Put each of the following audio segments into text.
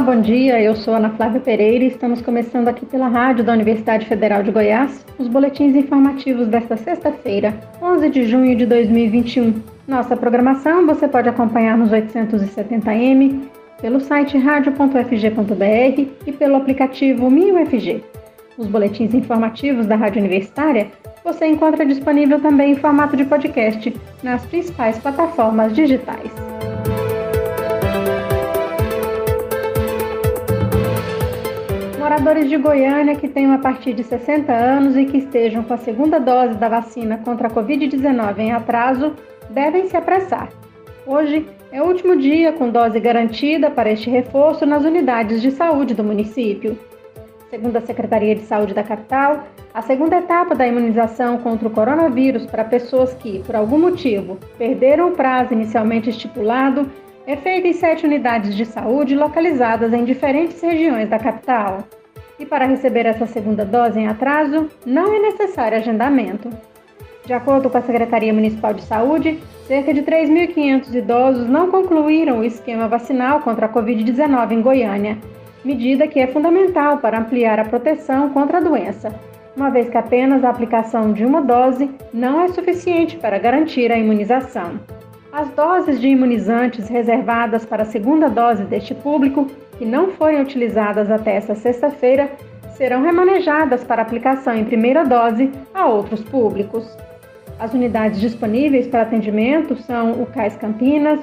Olá, bom dia. Eu sou Ana Flávia Pereira e estamos começando aqui pela rádio da Universidade Federal de Goiás os boletins informativos desta sexta-feira, 11 de junho de 2021. Nossa programação você pode acompanhar nos 870m, pelo site radio.fg.br e pelo aplicativo MinUFG. Os boletins informativos da Rádio Universitária você encontra disponível também em formato de podcast nas principais plataformas digitais. Moradores de Goiânia que tenham a partir de 60 anos e que estejam com a segunda dose da vacina contra a Covid-19 em atraso devem se apressar. Hoje é o último dia com dose garantida para este reforço nas unidades de saúde do município. Segundo a Secretaria de Saúde da capital, a segunda etapa da imunização contra o coronavírus para pessoas que, por algum motivo, perderam o prazo inicialmente estipulado é feita em sete unidades de saúde localizadas em diferentes regiões da capital. E para receber essa segunda dose em atraso, não é necessário agendamento. De acordo com a Secretaria Municipal de Saúde, cerca de 3.500 idosos não concluíram o esquema vacinal contra a Covid-19 em Goiânia, medida que é fundamental para ampliar a proteção contra a doença, uma vez que apenas a aplicação de uma dose não é suficiente para garantir a imunização. As doses de imunizantes reservadas para a segunda dose deste público, que não forem utilizadas até esta sexta-feira, serão remanejadas para aplicação em primeira dose a outros públicos. As unidades disponíveis para atendimento são o CAIS Campinas,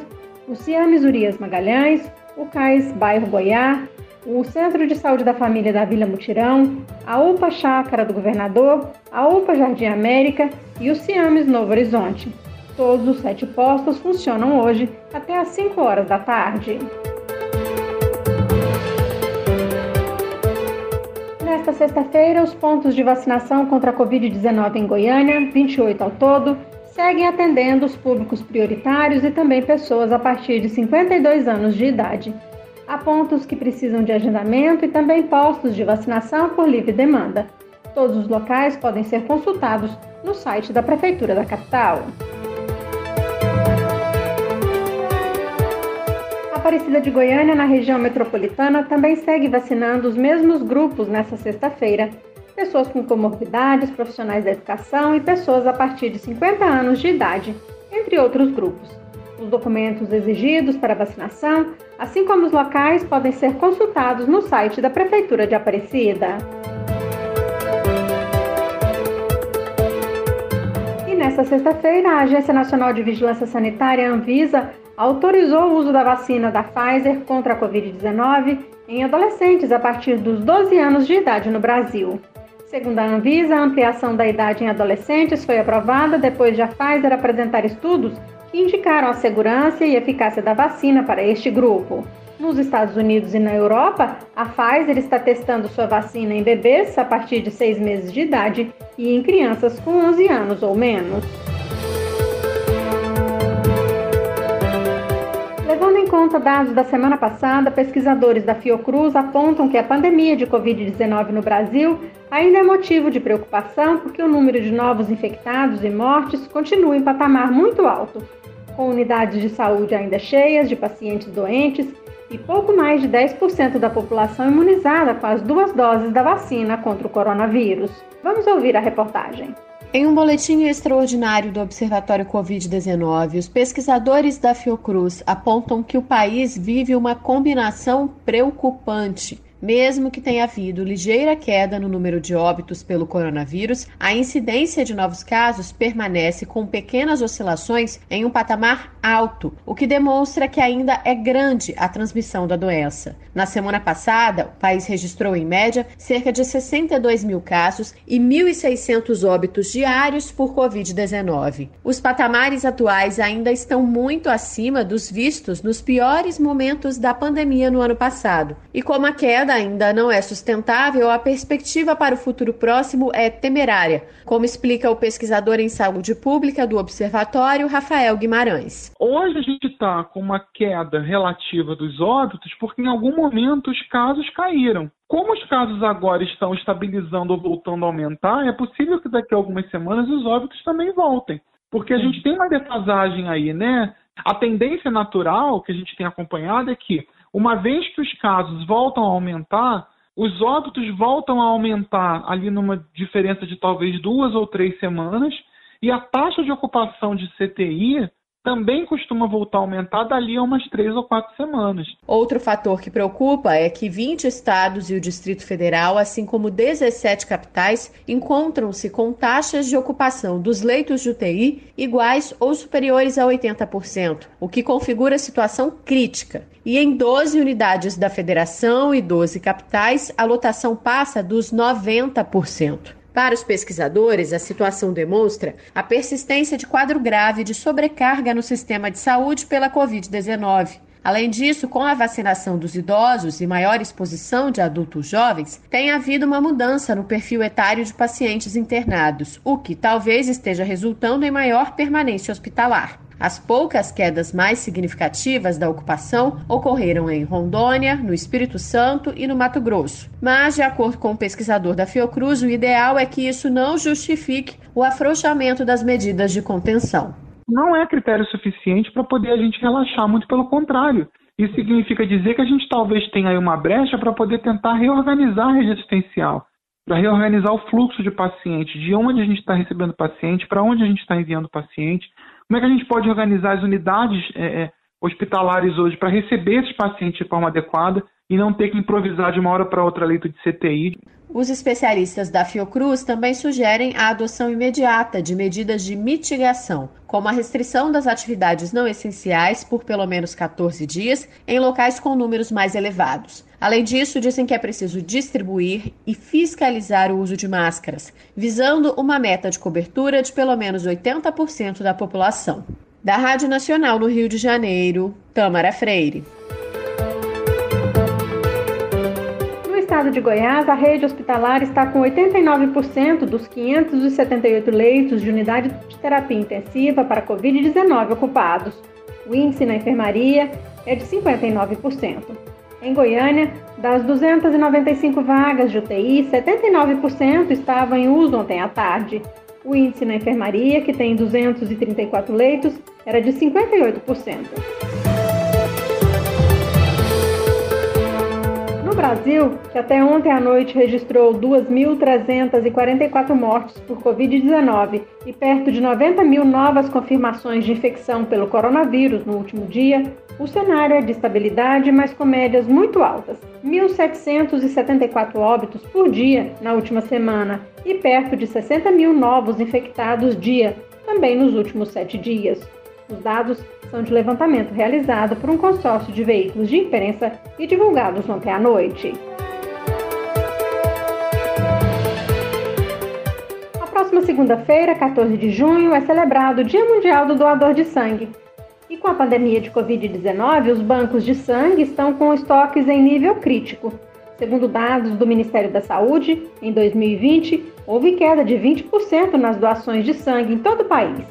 o CIAMES Urias Magalhães, o CAIS Bairro Goiá, o Centro de Saúde da Família da Vila Mutirão, a UPA Chácara do Governador, a UPA Jardim América e o CIAMES Novo Horizonte. Todos os sete postos funcionam hoje até às 5 horas da tarde. Nesta sexta-feira, os pontos de vacinação contra a Covid-19 em Goiânia, 28 ao todo, seguem atendendo os públicos prioritários e também pessoas a partir de 52 anos de idade. Há pontos que precisam de agendamento e também postos de vacinação por livre demanda. Todos os locais podem ser consultados no site da Prefeitura da capital. Aparecida de Goiânia, na região metropolitana, também segue vacinando os mesmos grupos nesta sexta-feira. Pessoas com comorbidades, profissionais da educação e pessoas a partir de 50 anos de idade, entre outros grupos. Os documentos exigidos para vacinação, assim como os locais, podem ser consultados no site da Prefeitura de Aparecida. E nesta sexta-feira, a Agência Nacional de Vigilância Sanitária, Anvisa, autorizou o uso da vacina da Pfizer contra a Covid-19 em adolescentes a partir dos 12 anos de idade no Brasil. Segundo a Anvisa, a ampliação da idade em adolescentes foi aprovada depois de a Pfizer apresentar estudos que indicaram a segurança e eficácia da vacina para este grupo. Nos Estados Unidos e na Europa, a Pfizer está testando sua vacina em bebês a partir de 6 meses de idade e em crianças com 11 anos ou menos. Em conta dados da semana passada, pesquisadores da Fiocruz apontam que a pandemia de Covid-19 no Brasil ainda é motivo de preocupação porque o número de novos infectados e mortes continua em patamar muito alto, com unidades de saúde ainda cheias de pacientes doentes e pouco mais de 10% da população imunizada com as duas doses da vacina contra o coronavírus. Vamos ouvir a reportagem. Em um boletim extraordinário do Observatório Covid-19, os pesquisadores da Fiocruz apontam que o país vive uma combinação preocupante mesmo que tenha havido ligeira queda no número de óbitos pelo coronavírus, a incidência de novos casos permanece com pequenas oscilações em um patamar alto, o que demonstra que ainda é grande a transmissão da doença. Na semana passada, o país registrou, em média, cerca de 62 mil casos e 1.600 óbitos diários por Covid-19. Os patamares atuais ainda estão muito acima dos vistos nos piores momentos da pandemia no ano passado. E como a queda queda ainda não é sustentável, a perspectiva para o futuro próximo é temerária, como explica o pesquisador em saúde pública do Observatório, Rafael Guimarães. Hoje a gente está com uma queda relativa dos óbitos porque em algum momento os casos caíram. Como os casos agora estão estabilizando ou voltando a aumentar, é possível que daqui a algumas semanas os óbitos também voltem. Porque a gente tem uma defasagem aí, né? A tendência natural que a gente tem acompanhado é que uma vez que os casos voltam a aumentar, os óbitos voltam a aumentar ali numa diferença de talvez duas ou três semanas, e a taxa de ocupação de CTI também costuma voltar a aumentar dali a umas três ou quatro semanas. Outro fator que preocupa é que 20 estados e o Distrito Federal, assim como 17 capitais, encontram-se com taxas de ocupação dos leitos de UTI iguais ou superiores a 80%, o que configura situação crítica. E em 12 unidades da federação e 12 capitais, a lotação passa dos 90%. Para os pesquisadores, a situação demonstra a persistência de quadro grave de sobrecarga no sistema de saúde pela Covid-19. Além disso, com a vacinação dos idosos e maior exposição de adultos jovens, tem havido uma mudança no perfil etário de pacientes internados, o que talvez esteja resultando em maior permanência hospitalar. As poucas quedas mais significativas da ocupação ocorreram em Rondônia, no Espírito Santo e no Mato Grosso. Mas, de acordo com o pesquisador da Fiocruz, o ideal é que isso não justifique o afrouxamento das medidas de contenção. Não é critério suficiente para poder a gente relaxar, muito pelo contrário. Isso significa dizer que a gente talvez tenha aí uma brecha para poder tentar reorganizar a rede assistencial, para reorganizar o fluxo de paciente, de onde a gente está recebendo paciente, para onde a gente está enviando paciente, como é que a gente pode organizar as unidades é, é hospitalares hoje para receber esses pacientes de forma adequada e não ter que improvisar de uma hora para outra leito de CTI? Os especialistas da Fiocruz também sugerem a adoção imediata de medidas de mitigação, como a restrição das atividades não essenciais por pelo menos 14 dias em locais com números mais elevados. Além disso, dizem que é preciso distribuir e fiscalizar o uso de máscaras, visando uma meta de cobertura de pelo menos 80% da população. Da Rádio Nacional no Rio de Janeiro, Tamara Freire. estado de Goiás, a rede hospitalar está com 89% dos 578 leitos de unidade de terapia intensiva para Covid-19 ocupados. O índice na enfermaria é de 59%. Em Goiânia, das 295 vagas de UTI, 79% estavam em uso ontem à tarde. O índice na enfermaria, que tem 234 leitos, era de 58%. Brasil, que até ontem à noite registrou 2.344 mortes por Covid-19 e perto de 90 mil novas confirmações de infecção pelo coronavírus no último dia, o cenário é de estabilidade, mas com médias muito altas. 1.774 óbitos por dia na última semana e perto de 60 mil novos infectados dia, também nos últimos sete dias. Os dados são de levantamento realizado por um consórcio de veículos de imprensa e divulgados ontem à noite. A próxima segunda-feira, 14 de junho, é celebrado o Dia Mundial do Doador de Sangue. E com a pandemia de Covid-19, os bancos de sangue estão com estoques em nível crítico. Segundo dados do Ministério da Saúde, em 2020, houve queda de 20% nas doações de sangue em todo o país.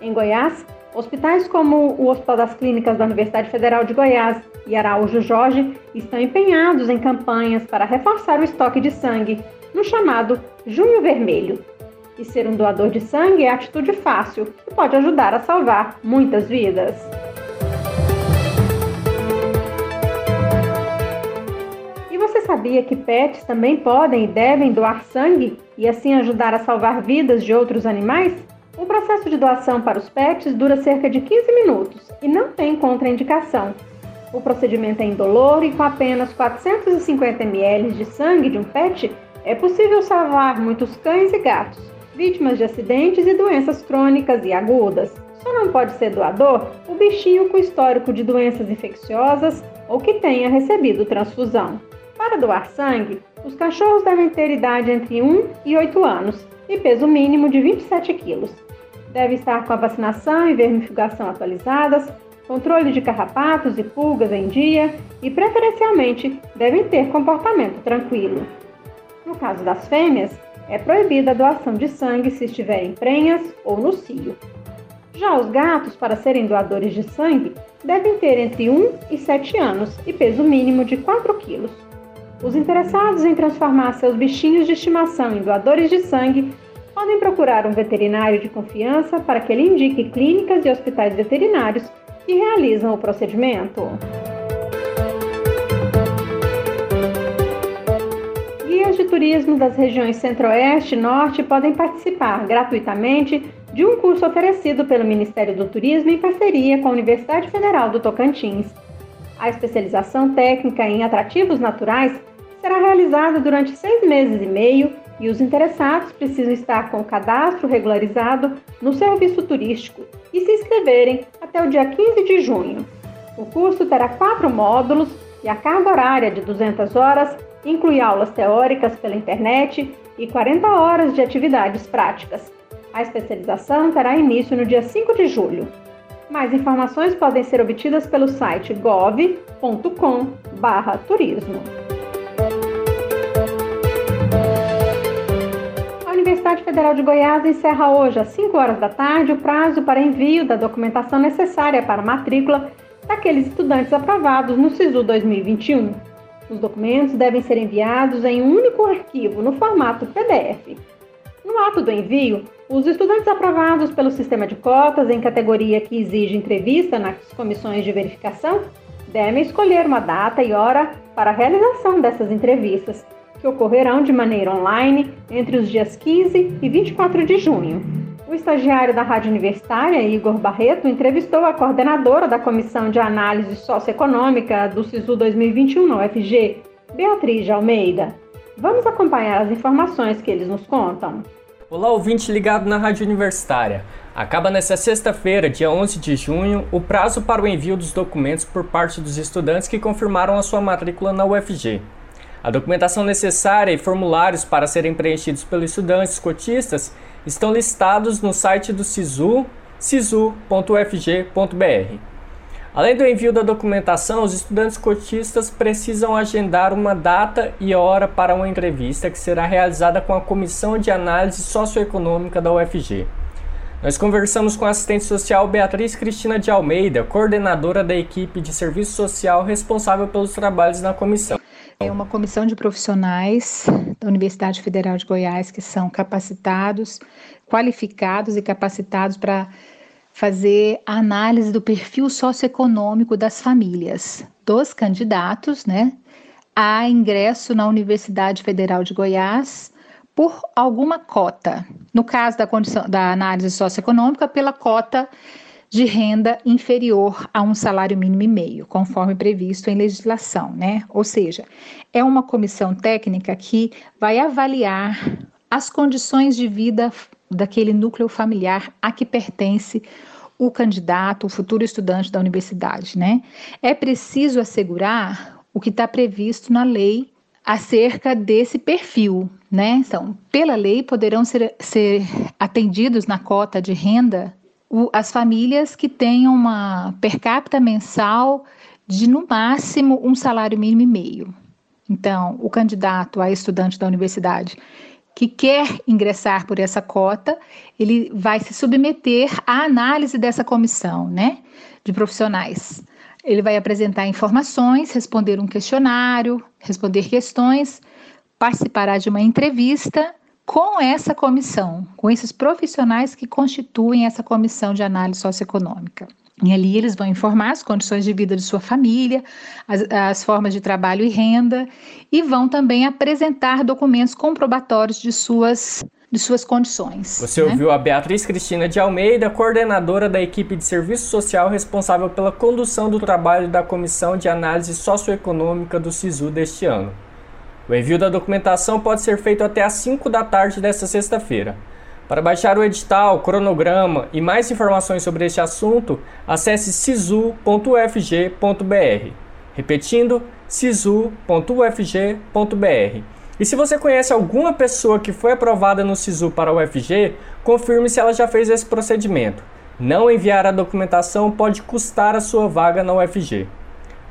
Em Goiás, Hospitais como o Hospital das Clínicas da Universidade Federal de Goiás e Araújo Jorge estão empenhados em campanhas para reforçar o estoque de sangue, no chamado Junho Vermelho. E ser um doador de sangue é atitude fácil e pode ajudar a salvar muitas vidas. E você sabia que pets também podem e devem doar sangue e assim ajudar a salvar vidas de outros animais? O processo de doação para os PETs dura cerca de 15 minutos e não tem contraindicação. O procedimento é indolor e com apenas 450 ml de sangue de um PET é possível salvar muitos cães e gatos, vítimas de acidentes e doenças crônicas e agudas. Só não pode ser doador o bichinho com histórico de doenças infecciosas ou que tenha recebido transfusão. Para doar sangue, os cachorros devem ter idade entre 1 e 8 anos e peso mínimo de 27 quilos deve estar com a vacinação e vermifugação atualizadas, controle de carrapatos e pulgas em dia e, preferencialmente, devem ter comportamento tranquilo. No caso das fêmeas, é proibida a doação de sangue se estiverem prenhas ou no cio. Já os gatos, para serem doadores de sangue, devem ter entre 1 e 7 anos e peso mínimo de 4 quilos. Os interessados em transformar seus bichinhos de estimação em doadores de sangue podem procurar um veterinário de confiança para que ele indique clínicas e hospitais veterinários que realizam o procedimento. Guias de turismo das regiões Centro-Oeste e Norte podem participar gratuitamente de um curso oferecido pelo Ministério do Turismo em parceria com a Universidade Federal do Tocantins. A especialização técnica em atrativos naturais será realizada durante seis meses e meio e os interessados precisam estar com o cadastro regularizado no serviço turístico e se inscreverem até o dia 15 de junho. O curso terá quatro módulos e a carga horária de 200 horas inclui aulas teóricas pela internet e 40 horas de atividades práticas. A especialização terá início no dia 5 de julho. Mais informações podem ser obtidas pelo site gov.com/turismo. Universidade Federal de Goiás encerra hoje às 5 horas da tarde o prazo para envio da documentação necessária para matrícula daqueles estudantes aprovados no SISU 2021. Os documentos devem ser enviados em um único arquivo, no formato PDF. No ato do envio, os estudantes aprovados pelo sistema de cotas em categoria que exige entrevista nas comissões de verificação devem escolher uma data e hora para a realização dessas entrevistas, que ocorrerão de maneira online entre os dias 15 e 24 de junho. O estagiário da Rádio Universitária, Igor Barreto, entrevistou a coordenadora da Comissão de Análise Socioeconômica do SISU 2021 na UFG, Beatriz de Almeida. Vamos acompanhar as informações que eles nos contam. Olá, ouvinte ligado na Rádio Universitária. Acaba nesta sexta-feira, dia 11 de junho, o prazo para o envio dos documentos por parte dos estudantes que confirmaram a sua matrícula na UFG. A documentação necessária e formulários para serem preenchidos pelos estudantes cotistas estão listados no site do SISU, sisu.ufg.br. Além do envio da documentação, os estudantes cotistas precisam agendar uma data e hora para uma entrevista que será realizada com a Comissão de Análise Socioeconômica da UFG. Nós conversamos com a assistente social Beatriz Cristina de Almeida, coordenadora da equipe de serviço social responsável pelos trabalhos na comissão. É uma comissão de profissionais da Universidade Federal de Goiás que são capacitados, qualificados e capacitados para fazer a análise do perfil socioeconômico das famílias, dos candidatos, né, a ingresso na Universidade Federal de Goiás por alguma cota. No caso da condição da análise socioeconômica, pela cota de renda inferior a um salário mínimo e meio, conforme previsto em legislação, né? Ou seja, é uma comissão técnica que vai avaliar as condições de vida daquele núcleo familiar a que pertence o candidato, o futuro estudante da universidade, né? É preciso assegurar o que está previsto na lei acerca desse perfil, né? Então, pela lei, poderão ser, ser atendidos na cota de renda o, as famílias que tenham uma per capita mensal de no máximo um salário mínimo e meio. Então, o candidato a estudante da universidade que quer ingressar por essa cota, ele vai se submeter à análise dessa comissão, né, de profissionais. Ele vai apresentar informações, responder um questionário, responder questões, participará de uma entrevista com essa comissão, com esses profissionais que constituem essa comissão de análise socioeconômica. E ali eles vão informar as condições de vida de sua família, as, as, formas de trabalho e renda, e vão também apresentar documentos comprobatórios de suas, de suas condições. Você né? ouviu a Beatriz Cristina de Almeida, coordenadora da equipe de serviço social responsável pela condução do trabalho da Comissão de Análise Socioeconômica do SISU deste ano. O envio da documentação pode ser feito até às 5 da tarde desta sexta-feira. Para baixar o edital, cronograma e mais informações sobre este assunto, acesse sisu.ufg.br. Repetindo, sisu.ufg.br. E se você conhece alguma pessoa que foi aprovada no SISU para o UFG, confirme se ela já fez esse procedimento. Não enviar a documentação pode custar a sua vaga na UFG.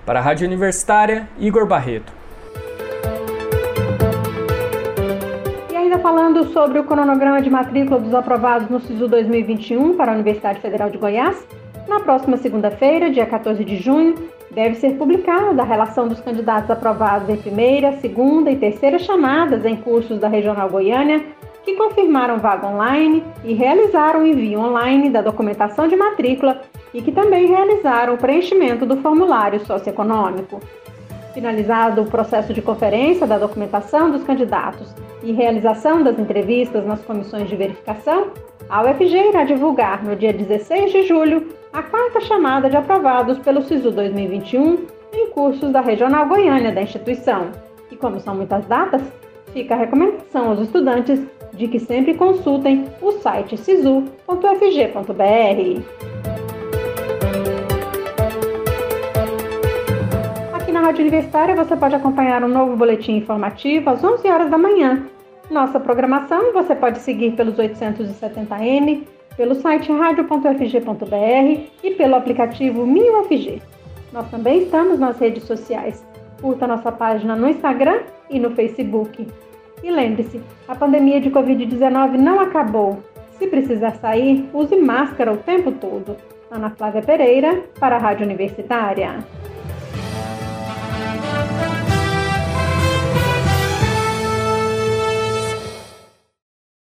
Para a Rádio Universitária, Igor Barreto. Falando sobre o cronograma de matrícula dos aprovados no SISU 2021 para a Universidade Federal de Goiás. Na próxima segunda-feira, dia 14 de junho, deve ser publicada a relação dos candidatos aprovados em primeira, segunda e terceira chamadas em cursos da Regional Goiânia que confirmaram vaga online e realizaram o envio online da documentação de matrícula e que também realizaram o preenchimento do formulário socioeconômico. Finalizado o processo de conferência da documentação dos candidatos e realização das entrevistas nas comissões de verificação, a UFG irá divulgar no dia 16 de julho a quarta chamada de aprovados pelo SISU 2021 em cursos da Regional Goiânia da instituição. E como são muitas datas, fica a recomendação aos estudantes de que sempre consultem o site sisu.fg.br. Rádio Universitária você pode acompanhar um novo boletim informativo às 11 horas da manhã. Nossa programação você pode seguir pelos 870M, pelo site radio.fg.br e pelo aplicativo MinUFG. Nós também estamos nas redes sociais. Curta nossa página no Instagram e no Facebook. E lembre-se, a pandemia de Covid-19 não acabou. Se precisar sair, use máscara o tempo todo. Ana Flávia Pereira, para a Rádio Universitária.